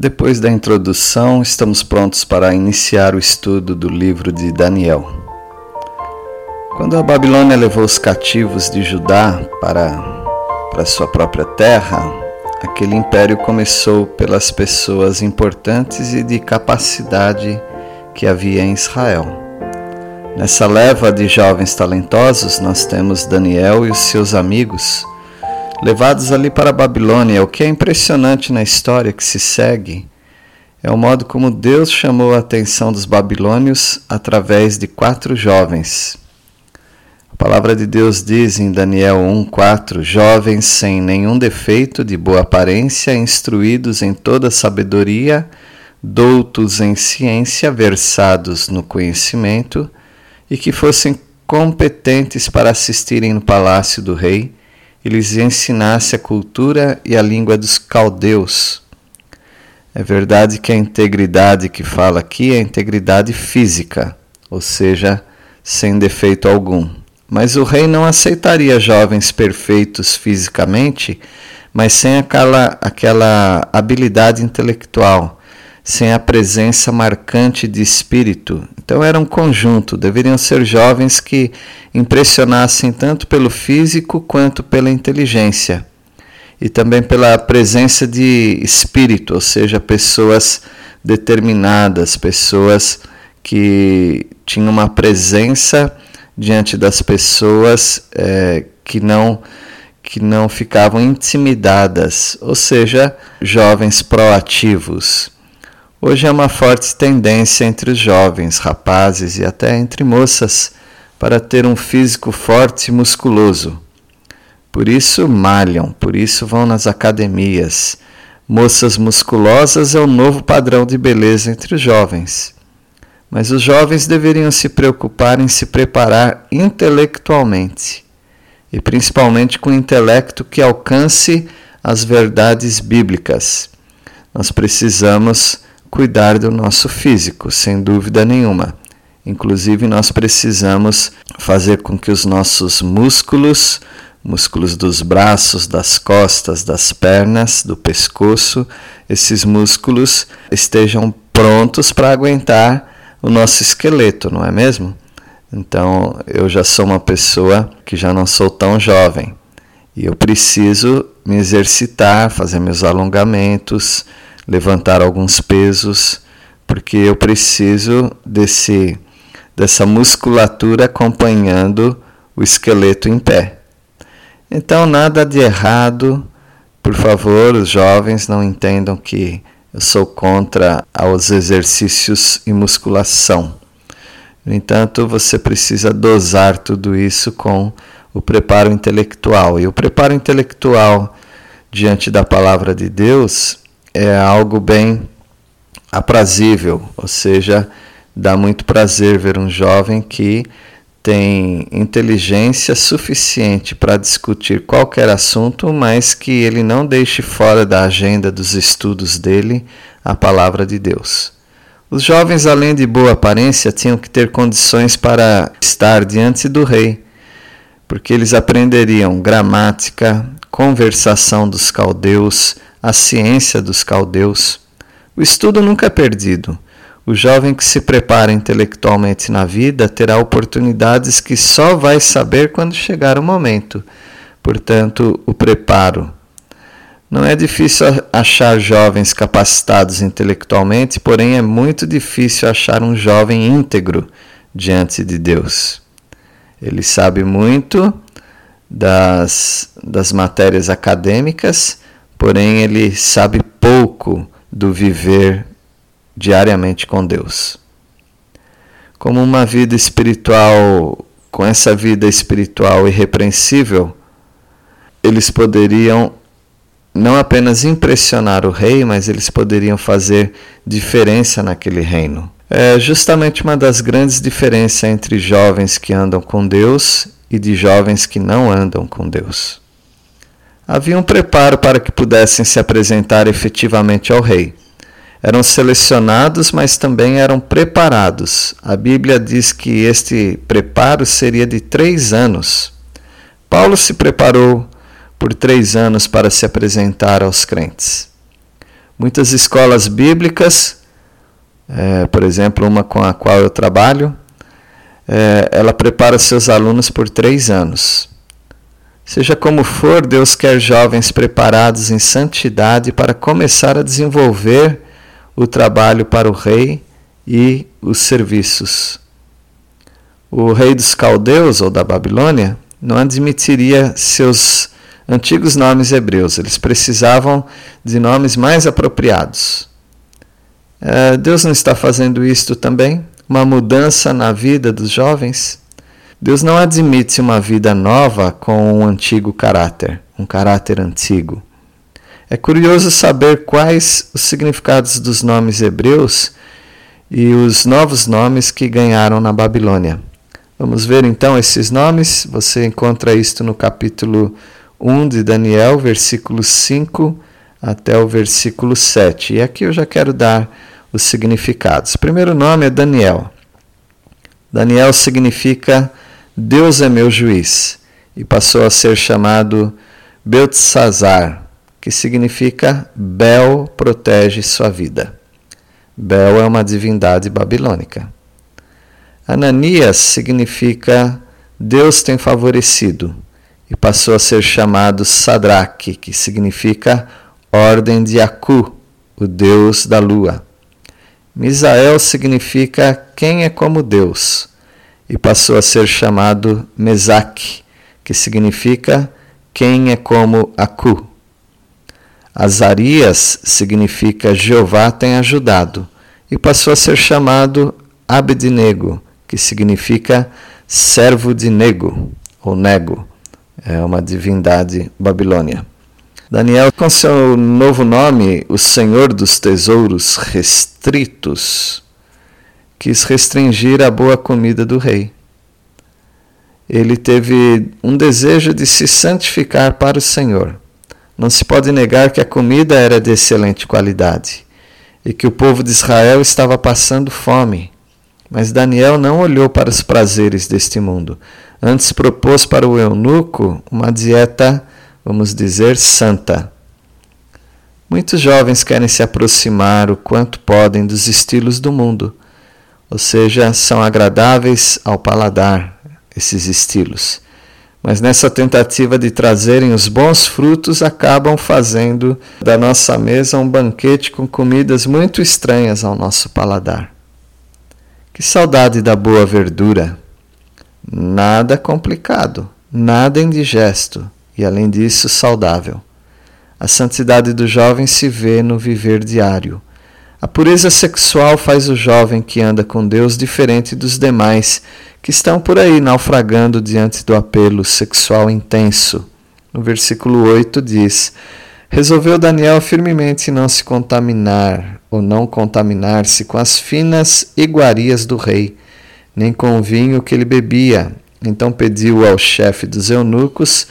Depois da introdução, estamos prontos para iniciar o estudo do livro de Daniel. Quando a Babilônia levou os cativos de Judá para, para sua própria terra, aquele império começou pelas pessoas importantes e de capacidade que havia em Israel. Nessa leva de jovens talentosos, nós temos Daniel e os seus amigos levados ali para a Babilônia. O que é impressionante na história que se segue é o modo como Deus chamou a atenção dos babilônios através de quatro jovens. A palavra de Deus diz em Daniel 1:4, jovens sem nenhum defeito, de boa aparência, instruídos em toda sabedoria, doutos em ciência, versados no conhecimento, e que fossem competentes para assistirem no palácio do rei e lhes ensinasse a cultura e a língua dos caldeus. É verdade que a integridade que fala aqui é integridade física, ou seja, sem defeito algum. Mas o rei não aceitaria jovens perfeitos fisicamente, mas sem aquela, aquela habilidade intelectual sem a presença marcante de espírito. Então era um conjunto, deveriam ser jovens que impressionassem tanto pelo físico quanto pela inteligência. E também pela presença de espírito, ou seja, pessoas determinadas, pessoas que tinham uma presença diante das pessoas é, que não que não ficavam intimidadas, ou seja, jovens proativos. Hoje é uma forte tendência entre os jovens, rapazes e até entre moças para ter um físico forte e musculoso. Por isso malham, por isso vão nas academias. Moças musculosas é o novo padrão de beleza entre os jovens. Mas os jovens deveriam se preocupar em se preparar intelectualmente, e principalmente com intelecto que alcance as verdades bíblicas. Nós precisamos cuidar do nosso físico, sem dúvida nenhuma. Inclusive, nós precisamos fazer com que os nossos músculos, músculos dos braços, das costas, das pernas, do pescoço, esses músculos estejam prontos para aguentar o nosso esqueleto, não é mesmo? Então, eu já sou uma pessoa que já não sou tão jovem e eu preciso me exercitar, fazer meus alongamentos, levantar alguns pesos, porque eu preciso desse dessa musculatura acompanhando o esqueleto em pé. Então, nada de errado. Por favor, os jovens não entendam que eu sou contra os exercícios e musculação. No entanto, você precisa dosar tudo isso com o preparo intelectual. E o preparo intelectual diante da palavra de Deus é algo bem aprazível, ou seja, dá muito prazer ver um jovem que tem inteligência suficiente para discutir qualquer assunto, mas que ele não deixe fora da agenda dos estudos dele a palavra de Deus. Os jovens, além de boa aparência, tinham que ter condições para estar diante do rei, porque eles aprenderiam gramática, conversação dos caldeus, a ciência dos caldeus. O estudo nunca é perdido. O jovem que se prepara intelectualmente na vida terá oportunidades que só vai saber quando chegar o momento. Portanto, o preparo. Não é difícil achar jovens capacitados intelectualmente, porém é muito difícil achar um jovem íntegro diante de Deus. Ele sabe muito das, das matérias acadêmicas, porém ele sabe pouco do viver diariamente com Deus. Como uma vida espiritual, com essa vida espiritual irrepreensível, eles poderiam não apenas impressionar o rei, mas eles poderiam fazer diferença naquele reino. é justamente uma das grandes diferenças entre jovens que andam com Deus e de jovens que não andam com Deus. Havia um preparo para que pudessem se apresentar efetivamente ao rei. Eram selecionados, mas também eram preparados. A Bíblia diz que este preparo seria de três anos. Paulo se preparou por três anos para se apresentar aos crentes. Muitas escolas bíblicas, é, por exemplo, uma com a qual eu trabalho, é, ela prepara seus alunos por três anos. Seja como for, Deus quer jovens preparados em santidade para começar a desenvolver o trabalho para o rei e os serviços. O rei dos caldeus ou da Babilônia não admitiria seus antigos nomes hebreus, eles precisavam de nomes mais apropriados. É, Deus não está fazendo isto também? Uma mudança na vida dos jovens? Deus não admite uma vida nova com um antigo caráter, um caráter antigo. É curioso saber quais os significados dos nomes hebreus e os novos nomes que ganharam na Babilônia. Vamos ver então esses nomes. Você encontra isto no capítulo 1 de Daniel, versículo 5 até o versículo 7. E aqui eu já quero dar os significados. O primeiro nome é Daniel. Daniel significa Deus é meu juiz e passou a ser chamado Beltesazar, que significa Bel protege sua vida. Bel é uma divindade babilônica. Ananias significa Deus tem favorecido e passou a ser chamado Sadraque, que significa ordem de Acu, o Deus da lua. Misael significa quem é como Deus e passou a ser chamado Mesaque, que significa quem é como Acu. Azarias significa Jeová tem ajudado e passou a ser chamado Abednego, que significa servo de Nego, ou Nego, é uma divindade babilônia. Daniel, com seu novo nome, o Senhor dos Tesouros Restritos, quis restringir a boa comida do rei. Ele teve um desejo de se santificar para o Senhor. Não se pode negar que a comida era de excelente qualidade e que o povo de Israel estava passando fome. Mas Daniel não olhou para os prazeres deste mundo. Antes propôs para o eunuco uma dieta, vamos dizer, santa. Muitos jovens querem se aproximar o quanto podem dos estilos do mundo, ou seja, são agradáveis ao paladar, esses estilos. Mas nessa tentativa de trazerem os bons frutos, acabam fazendo da nossa mesa um banquete com comidas muito estranhas ao nosso paladar. Que saudade da boa verdura! Nada complicado, nada indigesto e, além disso, saudável. A santidade do jovem se vê no viver diário. A pureza sexual faz o jovem que anda com Deus diferente dos demais que estão por aí naufragando diante do apelo sexual intenso. No versículo 8 diz: Resolveu Daniel firmemente não se contaminar ou não contaminar-se com as finas iguarias do rei, nem com o vinho que ele bebia. Então pediu ao chefe dos eunucos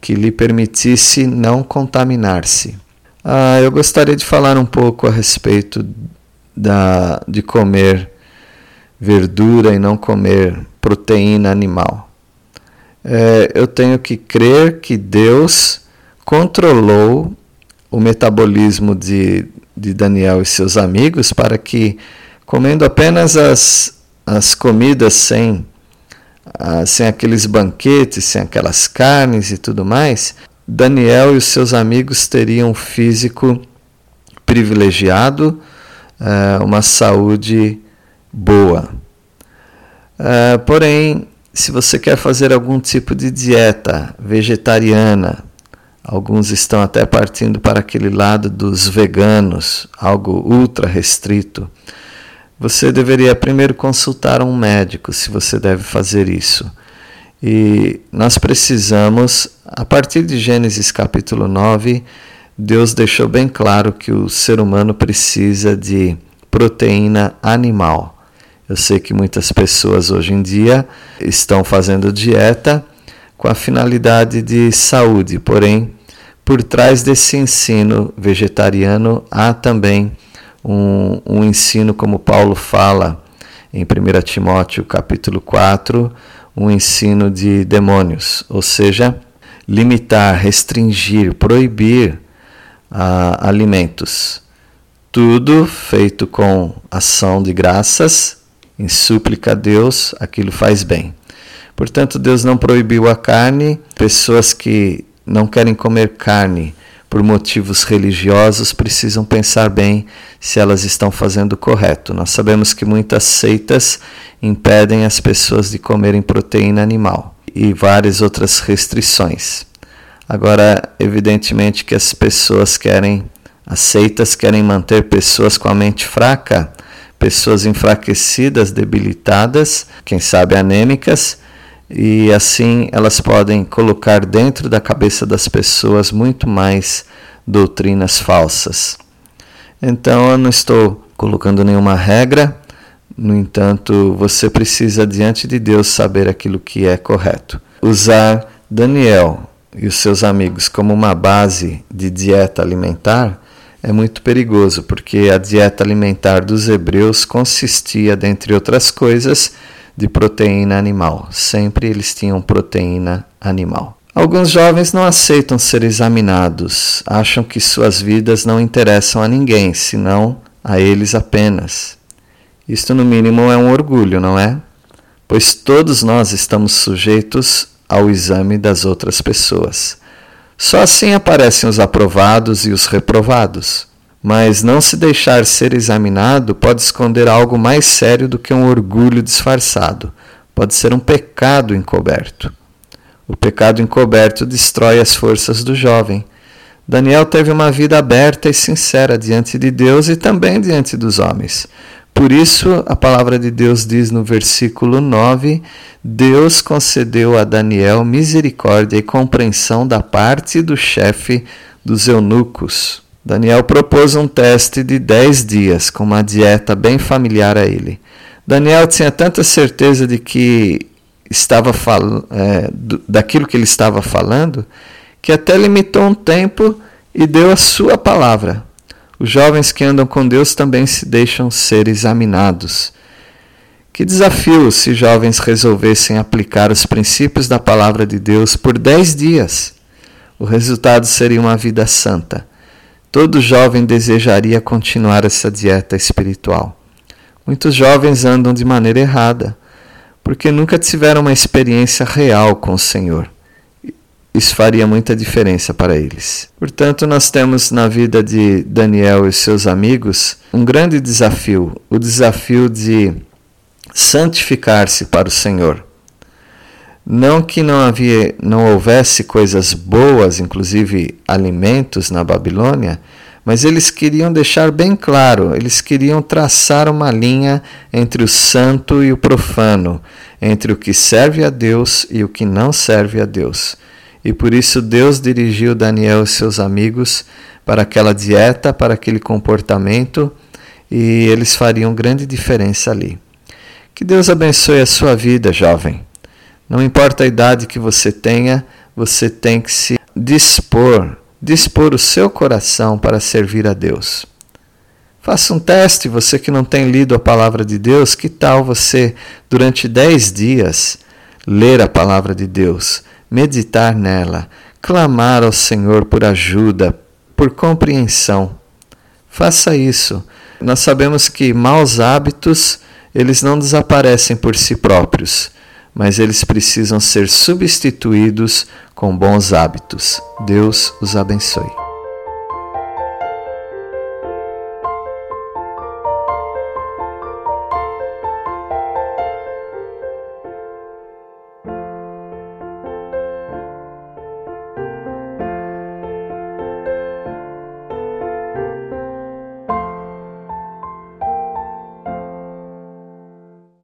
que lhe permitisse não contaminar-se. Ah, eu gostaria de falar um pouco a respeito da, de comer verdura e não comer proteína animal. É, eu tenho que crer que Deus controlou o metabolismo de, de Daniel e seus amigos para que, comendo apenas as, as comidas sem, ah, sem aqueles banquetes, sem aquelas carnes e tudo mais, Daniel e os seus amigos teriam um físico privilegiado, ah, uma saúde boa. Uh, porém, se você quer fazer algum tipo de dieta vegetariana, alguns estão até partindo para aquele lado dos veganos, algo ultra restrito. Você deveria primeiro consultar um médico se você deve fazer isso. E nós precisamos, a partir de Gênesis capítulo 9, Deus deixou bem claro que o ser humano precisa de proteína animal. Eu sei que muitas pessoas hoje em dia estão fazendo dieta com a finalidade de saúde, porém, por trás desse ensino vegetariano há também um, um ensino, como Paulo fala em 1 Timóteo capítulo 4, um ensino de demônios, ou seja, limitar, restringir, proibir uh, alimentos. Tudo feito com ação de graças, em súplica a Deus, aquilo faz bem. Portanto, Deus não proibiu a carne. Pessoas que não querem comer carne por motivos religiosos precisam pensar bem se elas estão fazendo o correto. Nós sabemos que muitas seitas impedem as pessoas de comerem proteína animal e várias outras restrições. Agora, evidentemente que as pessoas querem, as seitas querem manter pessoas com a mente fraca, pessoas enfraquecidas, debilitadas, quem sabe anêmicas, e assim elas podem colocar dentro da cabeça das pessoas muito mais doutrinas falsas. Então eu não estou colocando nenhuma regra, no entanto, você precisa diante de Deus saber aquilo que é correto. Usar Daniel e os seus amigos como uma base de dieta alimentar é muito perigoso, porque a dieta alimentar dos hebreus consistia, dentre outras coisas, de proteína animal. Sempre eles tinham proteína animal. Alguns jovens não aceitam ser examinados, acham que suas vidas não interessam a ninguém, senão a eles apenas. Isto, no mínimo, é um orgulho, não é? Pois todos nós estamos sujeitos ao exame das outras pessoas. Só assim aparecem os aprovados e os reprovados. Mas não se deixar ser examinado pode esconder algo mais sério do que um orgulho disfarçado. Pode ser um pecado encoberto. O pecado encoberto destrói as forças do jovem. Daniel teve uma vida aberta e sincera diante de Deus e também diante dos homens. Por isso, a palavra de Deus diz no versículo 9: Deus concedeu a Daniel misericórdia e compreensão da parte do chefe dos eunucos. Daniel propôs um teste de 10 dias, com uma dieta bem familiar a ele. Daniel tinha tanta certeza de que estava fal... É, daquilo que ele estava falando, que até limitou um tempo e deu a sua palavra. Os jovens que andam com Deus também se deixam ser examinados. Que desafio se jovens resolvessem aplicar os princípios da palavra de Deus por dez dias. O resultado seria uma vida santa Todo jovem desejaria continuar essa dieta espiritual. Muitos jovens andam de maneira errada, porque nunca tiveram uma experiência real com o Senhor. Isso faria muita diferença para eles. Portanto, nós temos na vida de Daniel e seus amigos um grande desafio: o desafio de santificar-se para o Senhor. Não que não havia, não houvesse coisas boas, inclusive alimentos na Babilônia, mas eles queriam deixar bem claro, eles queriam traçar uma linha entre o santo e o profano, entre o que serve a Deus e o que não serve a Deus. E por isso Deus dirigiu Daniel e seus amigos para aquela dieta, para aquele comportamento, e eles fariam grande diferença ali. Que Deus abençoe a sua vida, jovem. Não importa a idade que você tenha, você tem que se dispor, dispor o seu coração para servir a Deus. Faça um teste, você que não tem lido a palavra de Deus, que tal você, durante dez dias, ler a palavra de Deus, meditar nela, clamar ao Senhor por ajuda, por compreensão. Faça isso. Nós sabemos que maus hábitos, eles não desaparecem por si próprios mas eles precisam ser substituídos com bons hábitos. Deus os abençoe.